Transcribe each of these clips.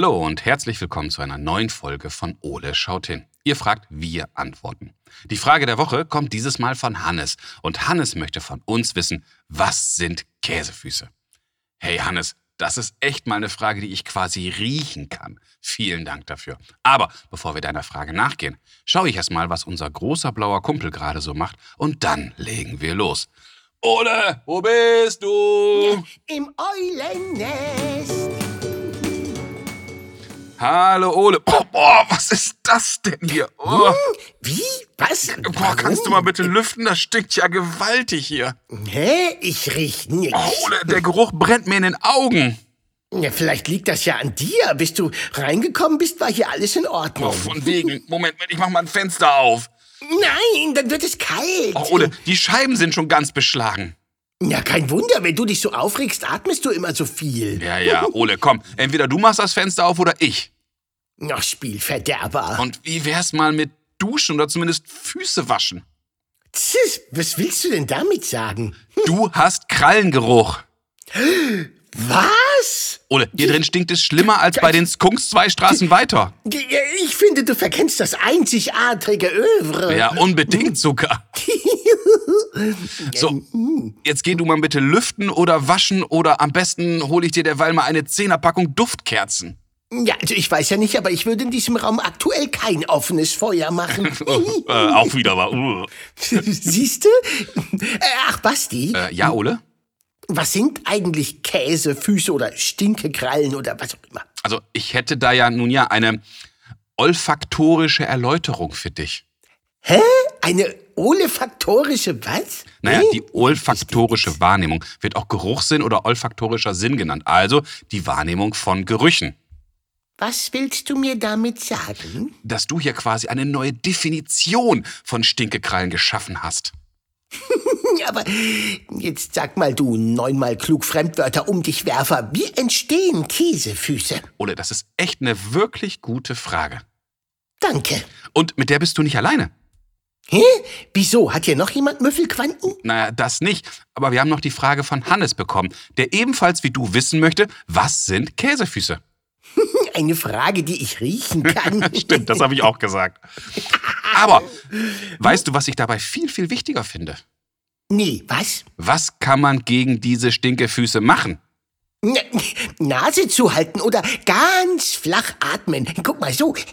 Hallo und herzlich willkommen zu einer neuen Folge von Ole schaut hin. Ihr fragt, wir antworten. Die Frage der Woche kommt dieses Mal von Hannes und Hannes möchte von uns wissen, was sind Käsefüße? Hey Hannes, das ist echt mal eine Frage, die ich quasi riechen kann. Vielen Dank dafür. Aber bevor wir deiner Frage nachgehen, schaue ich erst mal, was unser großer blauer Kumpel gerade so macht und dann legen wir los. Ole, wo bist du? Im Eulennest. Hallo Ole. Oh, boah, was ist das denn hier? Oh. Wie? Was? Boah, kannst du mal bitte lüften? Das stinkt ja gewaltig hier. Hä? Ich riech nix. Oh, Ole, der Geruch brennt mir in den Augen. Ja, vielleicht liegt das ja an dir. Bis du reingekommen bist, war hier alles in Ordnung. Oh, von wegen. Moment, ich mach mal ein Fenster auf. Nein, dann wird es kalt. Oh, Ole, die Scheiben sind schon ganz beschlagen. Ja, kein Wunder, wenn du dich so aufregst, atmest du immer so viel. Ja, ja, Ole, komm. Entweder du machst das Fenster auf oder ich. Ach, Spielverderber. Und wie wär's mal mit Duschen oder zumindest Füße waschen? Tss, was willst du denn damit sagen? Du hast Krallengeruch. Was? Ole, hier drin stinkt es schlimmer als bei den Skunks zwei Straßen weiter. Ich finde, du verkennst das einzigartige Övre. Ja, unbedingt sogar. So, jetzt geh du mal bitte lüften oder waschen oder am besten hole ich dir derweil mal eine Zehnerpackung Duftkerzen. Ja, also ich weiß ja nicht, aber ich würde in diesem Raum aktuell kein offenes Feuer machen. äh, auch wieder. Uh. Siehst du? Äh, ach, Basti. Äh, ja, Ole? Was sind eigentlich Käsefüße oder Stinkekrallen oder was auch immer? Also, ich hätte da ja nun ja eine olfaktorische Erläuterung für dich. Hä? Eine olfaktorische was? Naja, Hä? die olfaktorische Wahrnehmung wird auch Geruchssinn oder olfaktorischer Sinn genannt. Also die Wahrnehmung von Gerüchen. Was willst du mir damit sagen? Dass du hier quasi eine neue Definition von Stinkekrallen geschaffen hast. Aber jetzt sag mal, du neunmal klug Fremdwörter um dich Werfer, wie entstehen Käsefüße? Ole, das ist echt eine wirklich gute Frage. Danke. Und mit der bist du nicht alleine. Hä? Wieso? Hat hier noch jemand Müffelquanten? Naja, das nicht. Aber wir haben noch die Frage von Hannes bekommen, der ebenfalls wie du wissen möchte, was sind Käsefüße? Eine Frage, die ich riechen kann. Stimmt, das habe ich auch gesagt. Aber weißt du, was ich dabei viel, viel wichtiger finde? Nee, was? Was kann man gegen diese Stinkefüße machen? N Nase zuhalten oder ganz flach atmen. Guck mal so.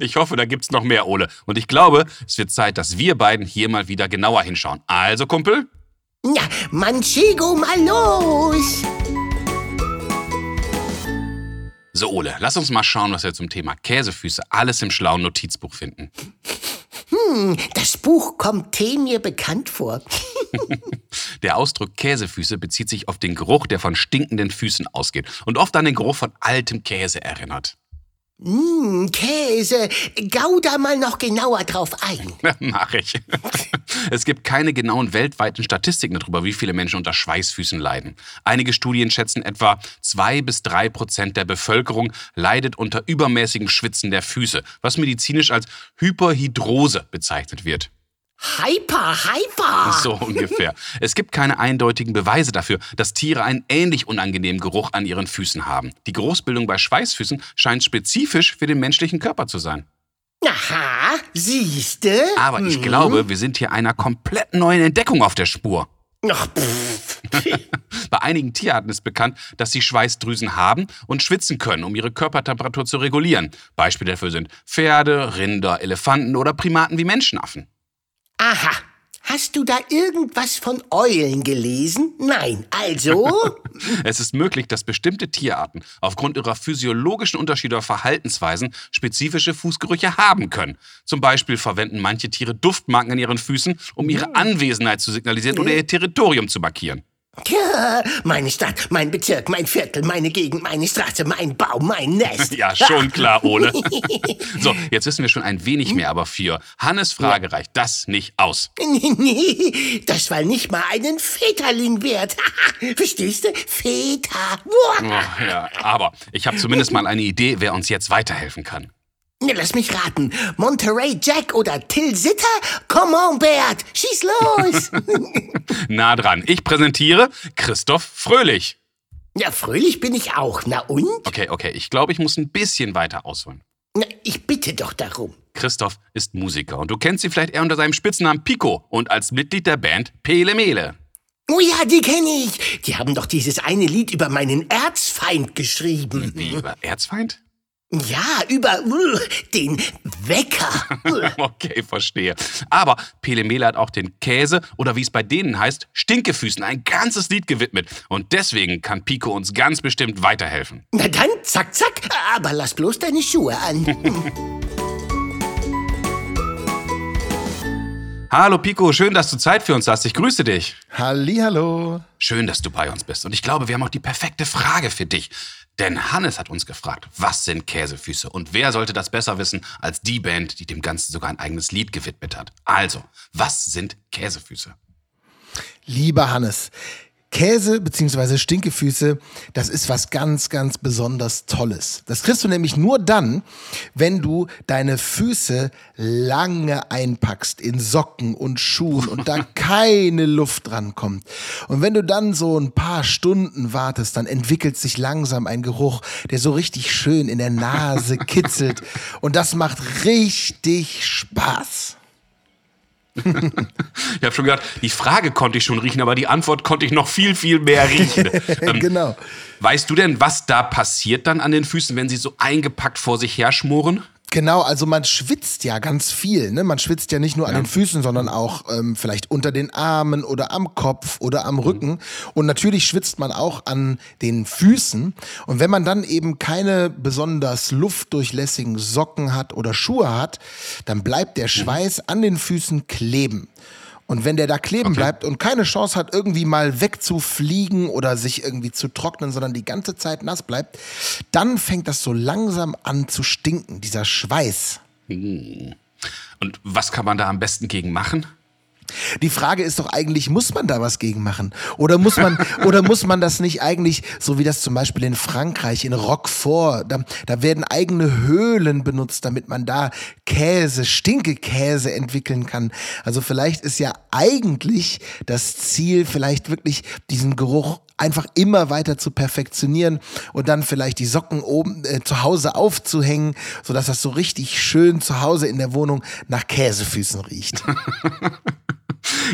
Ich hoffe, da gibt's noch mehr, Ole. Und ich glaube, es wird Zeit, dass wir beiden hier mal wieder genauer hinschauen. Also, Kumpel? Ja, Manchego mal los. So, Ole, lass uns mal schauen, was wir zum Thema Käsefüße alles im schlauen Notizbuch finden. Hm, das Buch kommt mir bekannt vor. Der Ausdruck Käsefüße bezieht sich auf den Geruch, der von stinkenden Füßen ausgeht und oft an den Geruch von altem Käse erinnert. Hm, Käse. Gau da mal noch genauer drauf ein. Mach ich. Es gibt keine genauen weltweiten Statistiken darüber, wie viele Menschen unter Schweißfüßen leiden. Einige Studien schätzen etwa zwei bis drei Prozent der Bevölkerung leidet unter übermäßigem Schwitzen der Füße, was medizinisch als Hyperhidrose bezeichnet wird. Hyper, hyper. So ungefähr. Es gibt keine eindeutigen Beweise dafür, dass Tiere einen ähnlich unangenehmen Geruch an ihren Füßen haben. Die Geruchsbildung bei Schweißfüßen scheint spezifisch für den menschlichen Körper zu sein. Aha, siehste? Aber ich glaube, wir sind hier einer komplett neuen Entdeckung auf der Spur. Ach, pff. Bei einigen Tierarten ist bekannt, dass sie Schweißdrüsen haben und schwitzen können, um ihre Körpertemperatur zu regulieren. Beispiele dafür sind Pferde, Rinder, Elefanten oder Primaten wie Menschenaffen. Aha. Hast du da irgendwas von Eulen gelesen? Nein. Also? Es ist möglich, dass bestimmte Tierarten aufgrund ihrer physiologischen Unterschiede oder Verhaltensweisen spezifische Fußgerüche haben können. Zum Beispiel verwenden manche Tiere Duftmarken an ihren Füßen, um ihre Anwesenheit zu signalisieren oder ihr Territorium zu markieren. Ja, meine Stadt, mein Bezirk, mein Viertel, meine Gegend, meine Straße, mein Baum, mein Nest. Ja, schon klar, Ole. so, jetzt wissen wir schon ein wenig mehr, aber für Hannes Frage reicht das nicht aus. Nee, nee, das war nicht mal einen Väterling wert. Verstehst du? Väter. Oh, ja, aber ich habe zumindest mal eine Idee, wer uns jetzt weiterhelfen kann. Lass mich raten. Monterey Jack oder Till Sitter? Come on, Bert, schieß los. Nah dran. Ich präsentiere Christoph Fröhlich. Ja, fröhlich bin ich auch. Na und? Okay, okay, ich glaube, ich muss ein bisschen weiter ausholen. Na, ich bitte doch darum. Christoph ist Musiker und du kennst ihn vielleicht eher unter seinem Spitznamen Pico und als Mitglied der Band Pele Mele. Oh ja, die kenne ich. Die haben doch dieses eine Lied über meinen Erzfeind geschrieben. Wie über Erzfeind? Ja, über uh, den Wecker. okay, verstehe. Aber Pele Mele hat auch den Käse oder wie es bei denen heißt, Stinkefüßen ein ganzes Lied gewidmet. Und deswegen kann Pico uns ganz bestimmt weiterhelfen. Na dann, zack, zack. Aber lass bloß deine Schuhe an. Hallo Pico, schön, dass du Zeit für uns hast. Ich grüße dich. Hallihallo. Schön, dass du bei uns bist. Und ich glaube, wir haben auch die perfekte Frage für dich. Denn Hannes hat uns gefragt, was sind Käsefüße? Und wer sollte das besser wissen als die Band, die dem Ganzen sogar ein eigenes Lied gewidmet hat? Also, was sind Käsefüße? Lieber Hannes, Käse bzw. Stinkefüße, das ist was ganz, ganz besonders Tolles. Das kriegst du nämlich nur dann, wenn du deine Füße lange einpackst in Socken und Schuhen und da keine Luft dran kommt. Und wenn du dann so ein paar Stunden wartest, dann entwickelt sich langsam ein Geruch, der so richtig schön in der Nase kitzelt. Und das macht richtig Spaß. ich habe schon gedacht, die Frage konnte ich schon riechen, aber die Antwort konnte ich noch viel, viel mehr riechen. ähm, genau. Weißt du denn, was da passiert dann an den Füßen, wenn sie so eingepackt vor sich her schmoren? Genau, also man schwitzt ja ganz viel. Ne? Man schwitzt ja nicht nur an den Füßen, sondern auch ähm, vielleicht unter den Armen oder am Kopf oder am Rücken. Und natürlich schwitzt man auch an den Füßen. Und wenn man dann eben keine besonders luftdurchlässigen Socken hat oder Schuhe hat, dann bleibt der Schweiß an den Füßen kleben. Und wenn der da kleben Okay. bleibt und keine Chance hat, irgendwie mal wegzufliegen oder sich irgendwie zu trocknen, sondern die ganze Zeit nass bleibt, dann fängt das so langsam an zu stinken, dieser Schweiß. Und was kann man da am besten gegen machen? Die Frage ist doch eigentlich, muss man da was gegen machen? Oder muss man, oder muss man das nicht eigentlich, so wie das zum Beispiel in Frankreich, in Roquefort, da, da werden eigene Höhlen benutzt, damit man da Käse, Stinkekäse entwickeln kann. Also vielleicht ist ja eigentlich das Ziel, vielleicht wirklich diesen Geruch einfach immer weiter zu perfektionieren und dann vielleicht die Socken oben äh, zu Hause aufzuhängen, sodass das so richtig schön zu Hause in der Wohnung nach Käsefüßen riecht.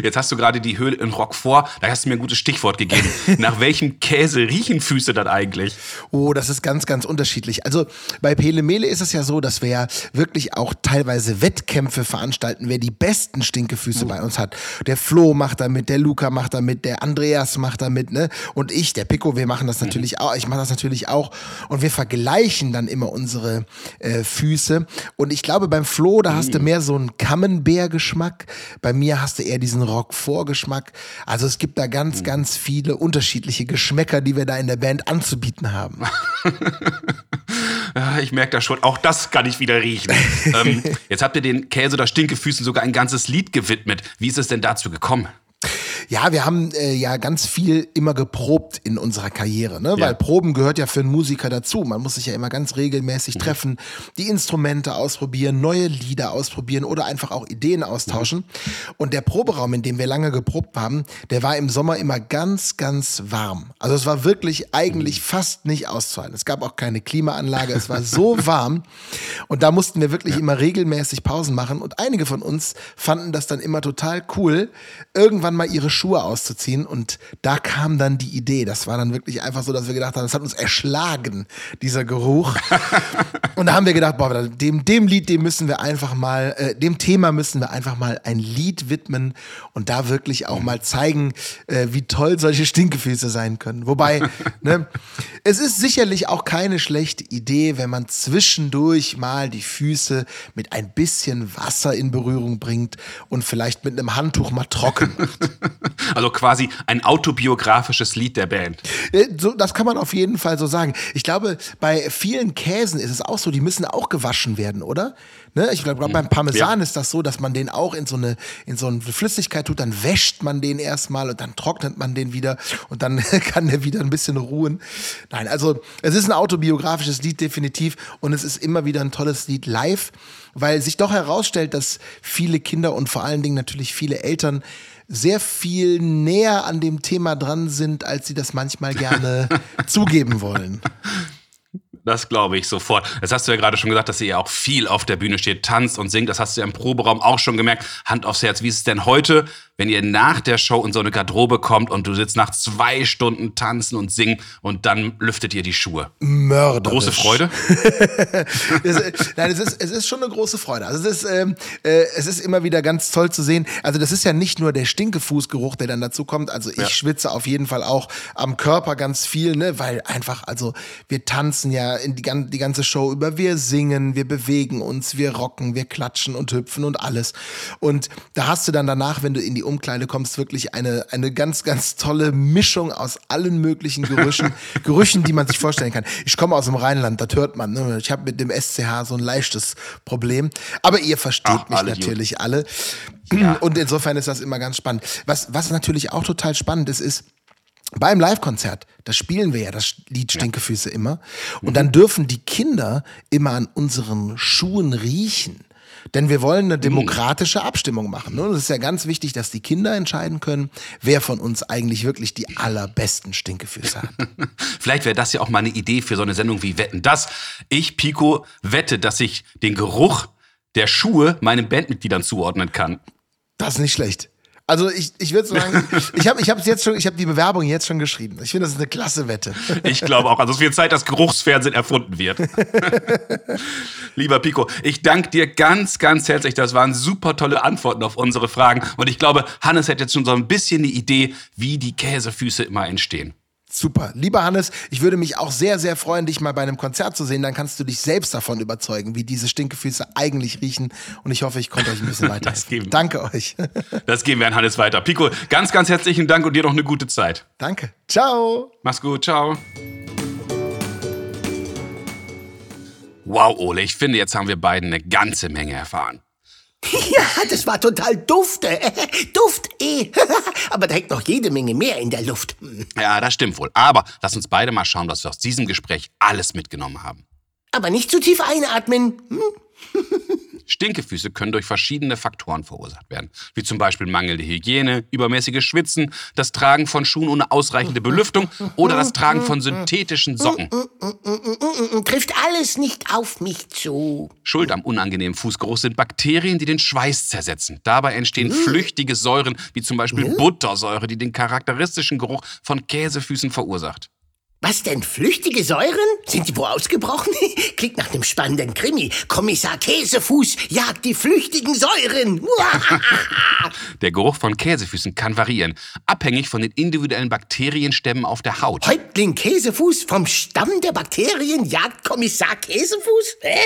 Jetzt hast du gerade die Höhle in Roquefort, da hast du mir ein gutes Stichwort gegeben. Nach welchem Käse riechen Füße dann eigentlich? Oh, das ist ganz, ganz unterschiedlich. Also bei Pele Mele ist es ja so, dass wir ja wirklich auch teilweise Wettkämpfe veranstalten, wer die besten Stinkefüße bei uns hat. Der Flo macht da mit, der Luca macht da mit, der Andreas macht da mit, ne? Und ich, der Pico, wir machen das natürlich auch. Ich mache das natürlich auch. Und wir vergleichen dann immer unsere äh, Füße. Und ich glaube, beim Flo, da hast du mehr so einen Camembert-Geschmack. Bei mir hast du eher diesen Roquefort-Geschmack. Also es gibt da ganz, ganz viele unterschiedliche Geschmäcker, die wir da in der Band anzubieten haben. Ich merke das schon, auch das kann ich wieder riechen. ähm, jetzt habt ihr den Käse oder Stinkefüßen sogar ein ganzes Lied gewidmet. Wie ist es denn dazu gekommen? Ja, wir haben äh, ja ganz viel immer geprobt in unserer Karriere, ne? weil Proben gehört ja für einen Musiker dazu. Man muss sich ja immer ganz regelmäßig treffen, die Instrumente ausprobieren, neue Lieder ausprobieren oder einfach auch Ideen austauschen. Und der Proberaum, in dem wir lange geprobt haben, der war im Sommer immer ganz, ganz warm. Also es war wirklich eigentlich fast nicht auszuhalten. Es gab auch keine Klimaanlage, es war so warm. Und da mussten wir wirklich immer regelmäßig Pausen machen. Und einige von uns fanden das dann immer total cool, irgendwann mal ihre Schuhe auszuziehen. Und da kam dann die Idee. Das war dann wirklich einfach so, dass wir gedacht haben, das hat uns erschlagen, dieser Geruch. Und da haben wir gedacht, boah, dem, dem Lied, dem müssen wir einfach mal, äh, dem Thema müssen wir einfach mal ein Lied widmen und da wirklich auch mal zeigen, äh, wie toll solche Stinkefüße sein können. Wobei, ne, es ist sicherlich auch keine schlechte Idee, wenn man zwischendurch mal die Füße mit ein bisschen Wasser in Berührung bringt und vielleicht mit einem Handtuch mal trocken macht. Also quasi ein autobiografisches Lied der Band. Äh, So, das kann man auf jeden Fall so sagen. Ich glaube, bei vielen Käsen ist es auch so, die müssen auch gewaschen werden, oder? Ne? Ich glaube, beim Parmesan Ja. ist das so, dass man den auch in so, eine, in so eine Flüssigkeit tut, dann wäscht man den erstmal und dann trocknet man den wieder und dann kann der wieder ein bisschen ruhen. Nein, also es ist ein autobiografisches Lied definitiv und es ist immer wieder ein tolles Lied live, weil sich doch herausstellt, dass viele Kinder und vor allen Dingen natürlich viele Eltern sehr viel näher an dem Thema dran sind, als sie das manchmal gerne zugeben wollen. Das glaube ich sofort. Das hast du ja gerade schon gesagt, dass ihr ja auch viel auf der Bühne steht, tanzt und singt. Das hast du ja im Proberaum auch schon gemerkt. Hand aufs Herz, wie ist es denn heute, wenn ihr nach der Show in so eine Garderobe kommt und du sitzt nach zwei Stunden tanzen und singen und dann lüftet ihr die Schuhe? Mörderisch. Große Freude? es, nein, es ist, es ist schon eine große Freude. Also es ist, ähm, äh, es ist immer wieder ganz toll zu sehen. Also das ist ja nicht nur der Stinkefußgeruch, der dann dazu kommt. Also ich ja. schwitze auf jeden Fall auch am Körper ganz viel, ne, weil einfach, also wir tanzen ja in die, die ganze Show über, wir singen, wir bewegen uns, wir rocken, wir klatschen und hüpfen und alles. Und da hast du dann danach, wenn du in die Umkleide kommst, wirklich eine, eine ganz, ganz tolle Mischung aus allen möglichen Gerüchen, Gerüchen, die man sich vorstellen kann. Ich komme aus dem Rheinland, das hört man. Ne? Ich habe mit dem SCH so ein leichtes Problem. Aber ihr versteht Ach, mich alle natürlich gut. alle. Ja. Und insofern ist das immer ganz spannend. Was, was natürlich auch total spannend ist, ist, beim Live-Konzert, da spielen wir ja das Lied Stinkefüße immer. Und mhm. dann dürfen die Kinder immer an unseren Schuhen riechen. Denn wir wollen eine hm. demokratische Abstimmung machen. Ne? Es ist ja ganz wichtig, dass die Kinder entscheiden können, wer von uns eigentlich wirklich die allerbesten Stinkefüße hat. Vielleicht wäre das ja auch mal eine Idee für so eine Sendung wie Wetten. Das ich, Pico, wette, dass ich den Geruch der Schuhe meinen Bandmitgliedern zuordnen kann. Das ist nicht schlecht. Also ich, ich würde sagen, ich habe ich hab's jetzt schon, ich habe die Bewerbung jetzt schon geschrieben. Ich finde, das ist eine klasse Wette. Ich glaube auch. Also es wird Zeit, dass Geruchsfernsehen erfunden wird. Lieber Pico, ich danke dir ganz, ganz herzlich. Das waren super tolle Antworten auf unsere Fragen. Und ich glaube, Hannes hat jetzt schon so ein bisschen die Idee, wie die Käsefüße immer entstehen. Super. Lieber Hannes, ich würde mich auch sehr, sehr freuen, dich mal bei einem Konzert zu sehen. Dann kannst du dich selbst davon überzeugen, wie diese Stinkefüße eigentlich riechen. Und ich hoffe, ich konnte euch ein bisschen weiterhelfen. Danke euch. das geben wir an Hannes weiter. Pico, ganz, ganz herzlichen Dank und dir noch eine gute Zeit. Danke. Ciao. Mach's gut. Ciao. Wow, Ole, ich finde, jetzt haben wir beiden eine ganze Menge erfahren. Ja, das war total dufte. Duft, eh. Aber da hängt noch jede Menge mehr in der Luft. Ja, das stimmt wohl. Aber lass uns beide mal schauen, was wir aus diesem Gespräch alles mitgenommen haben. Aber nicht zu tief einatmen. Hm? Stinkefüße können durch verschiedene Faktoren verursacht werden, wie zum Beispiel mangelnde Hygiene, übermäßiges Schwitzen, das Tragen von Schuhen ohne ausreichende Belüftung oder das Tragen von synthetischen Socken. Trifft alles nicht auf mich zu. Schuld am unangenehmen Fußgeruch sind Bakterien, die den Schweiß zersetzen. Dabei entstehen flüchtige Säuren, wie zum Beispiel Buttersäure, die den charakteristischen Geruch von Käsefüßen verursacht. Was denn, flüchtige Säuren? Sind die wo ausgebrochen? Klingt nach einem spannenden Krimi. Kommissar Käsefuß jagt die flüchtigen Säuren. der Geruch von Käsefüßen kann variieren, abhängig von den individuellen Bakterienstämmen auf der Haut. Häuptling Käsefuß vom Stamm der Bakterien jagt Kommissar Käsefuß? Hä?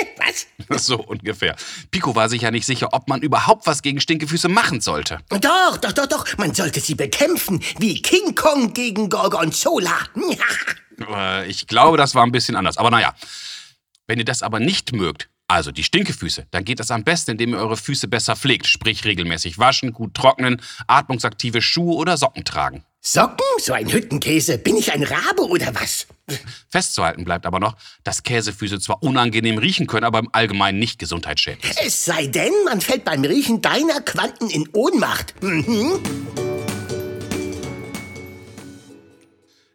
Was? so ungefähr. Pico war sich ja nicht sicher, ob man überhaupt was gegen Stinkefüße machen sollte. Doch, doch, doch, doch. Man sollte sie bekämpfen, wie King Kong gegen Gorgonzola. Äh, ich glaube, das war ein bisschen anders. Aber naja, wenn ihr das aber nicht mögt, also die Stinkefüße, dann geht das am besten, indem ihr eure Füße besser pflegt, sprich regelmäßig waschen, gut trocknen, atmungsaktive Schuhe oder Socken tragen. Socken? So ein Hüttenkäse? Bin ich ein Rabe oder was? Festzuhalten bleibt aber noch, dass Käsefüße zwar unangenehm riechen können, aber im Allgemeinen nicht gesundheitsschädlich. Es sei denn, man fällt beim Riechen deiner Quanten in Ohnmacht. Mhm.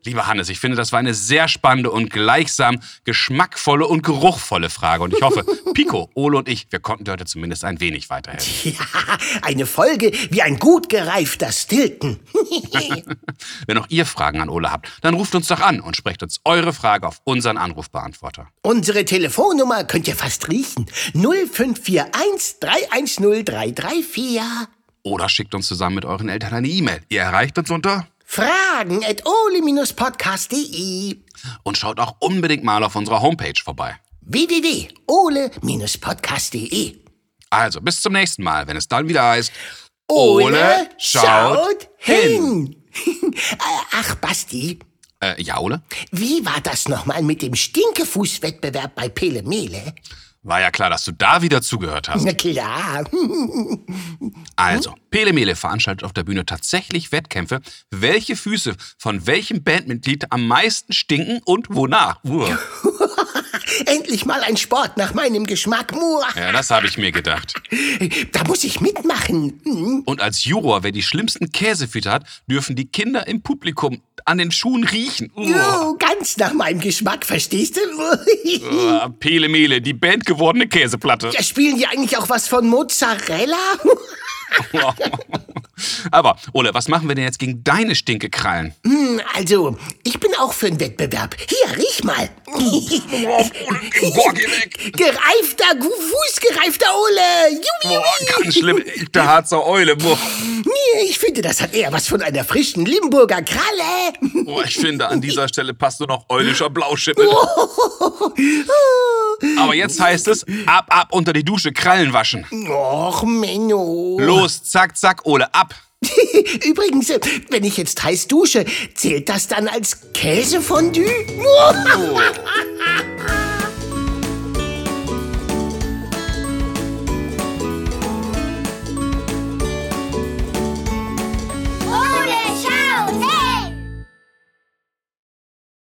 Lieber Hannes, ich finde, das war eine sehr spannende und gleichsam geschmackvolle und geruchvolle Frage. Und ich hoffe, Pico, Ole und ich, wir konnten dir heute zumindest ein wenig weiterhelfen. Ja, eine Folge wie ein gut gereifter Stilton. Wenn auch ihr Fragen an Ole habt, dann ruft uns doch an und sprecht uns eure Frage auf unseren Anrufbeantworter. Unsere Telefonnummer könnt ihr fast riechen. 0541 310 334. Oder schickt uns zusammen mit euren Eltern eine E-Mail. Ihr erreicht uns unter Fragen at ole-podcast.de. Und schaut auch unbedingt mal auf unserer Homepage vorbei. www.ole-podcast.de. Also, bis zum nächsten Mal, wenn es dann wieder heißt Ole, Ole schaut hin. Ach, Basti. Äh, ja, Ole? Wie war das nochmal mit dem Stinkefußwettbewerb bei Pele Mele? War ja klar, dass du da wieder zugehört hast. Na klar. also, Pele Mele veranstaltet auf der Bühne tatsächlich Wettkämpfe, welche Füße von welchem Bandmitglied am meisten stinken und wonach. endlich mal ein Sport nach meinem Geschmack. Ja, das habe ich mir gedacht. Da muss ich mitmachen. Hm. Und als Juror, wer die schlimmsten Käsefütter hat, dürfen die Kinder im Publikum an den Schuhen riechen. Oh, ganz nach meinem Geschmack, verstehst du? Uh, Pele Mele, die Band gewordene Käseplatte. Ja, spielen die eigentlich auch was von Mozzarella? Aber, Ole, was machen wir denn jetzt gegen deine Stinkekrallen? Hm, also, ich bin auch für einen Wettbewerb. Hier, riech mal. Boah, geh weg. Gereifter, fußgereifter Ole. Boah, ganz schlimm. Der Harzer Eule. Boah. Nee, ich finde, das hat eher was von einer frischen Limburger Kralle. Boah, ich finde, an dieser Stelle passt nur noch eulischer Blauschimmel. Aber jetzt heißt es, ab, ab unter die Dusche, Krallen waschen. Och, Menno. Los, zack, zack, Ole, ab. Übrigens, wenn ich jetzt heiß dusche, zählt das dann als Käsefondue? Oh.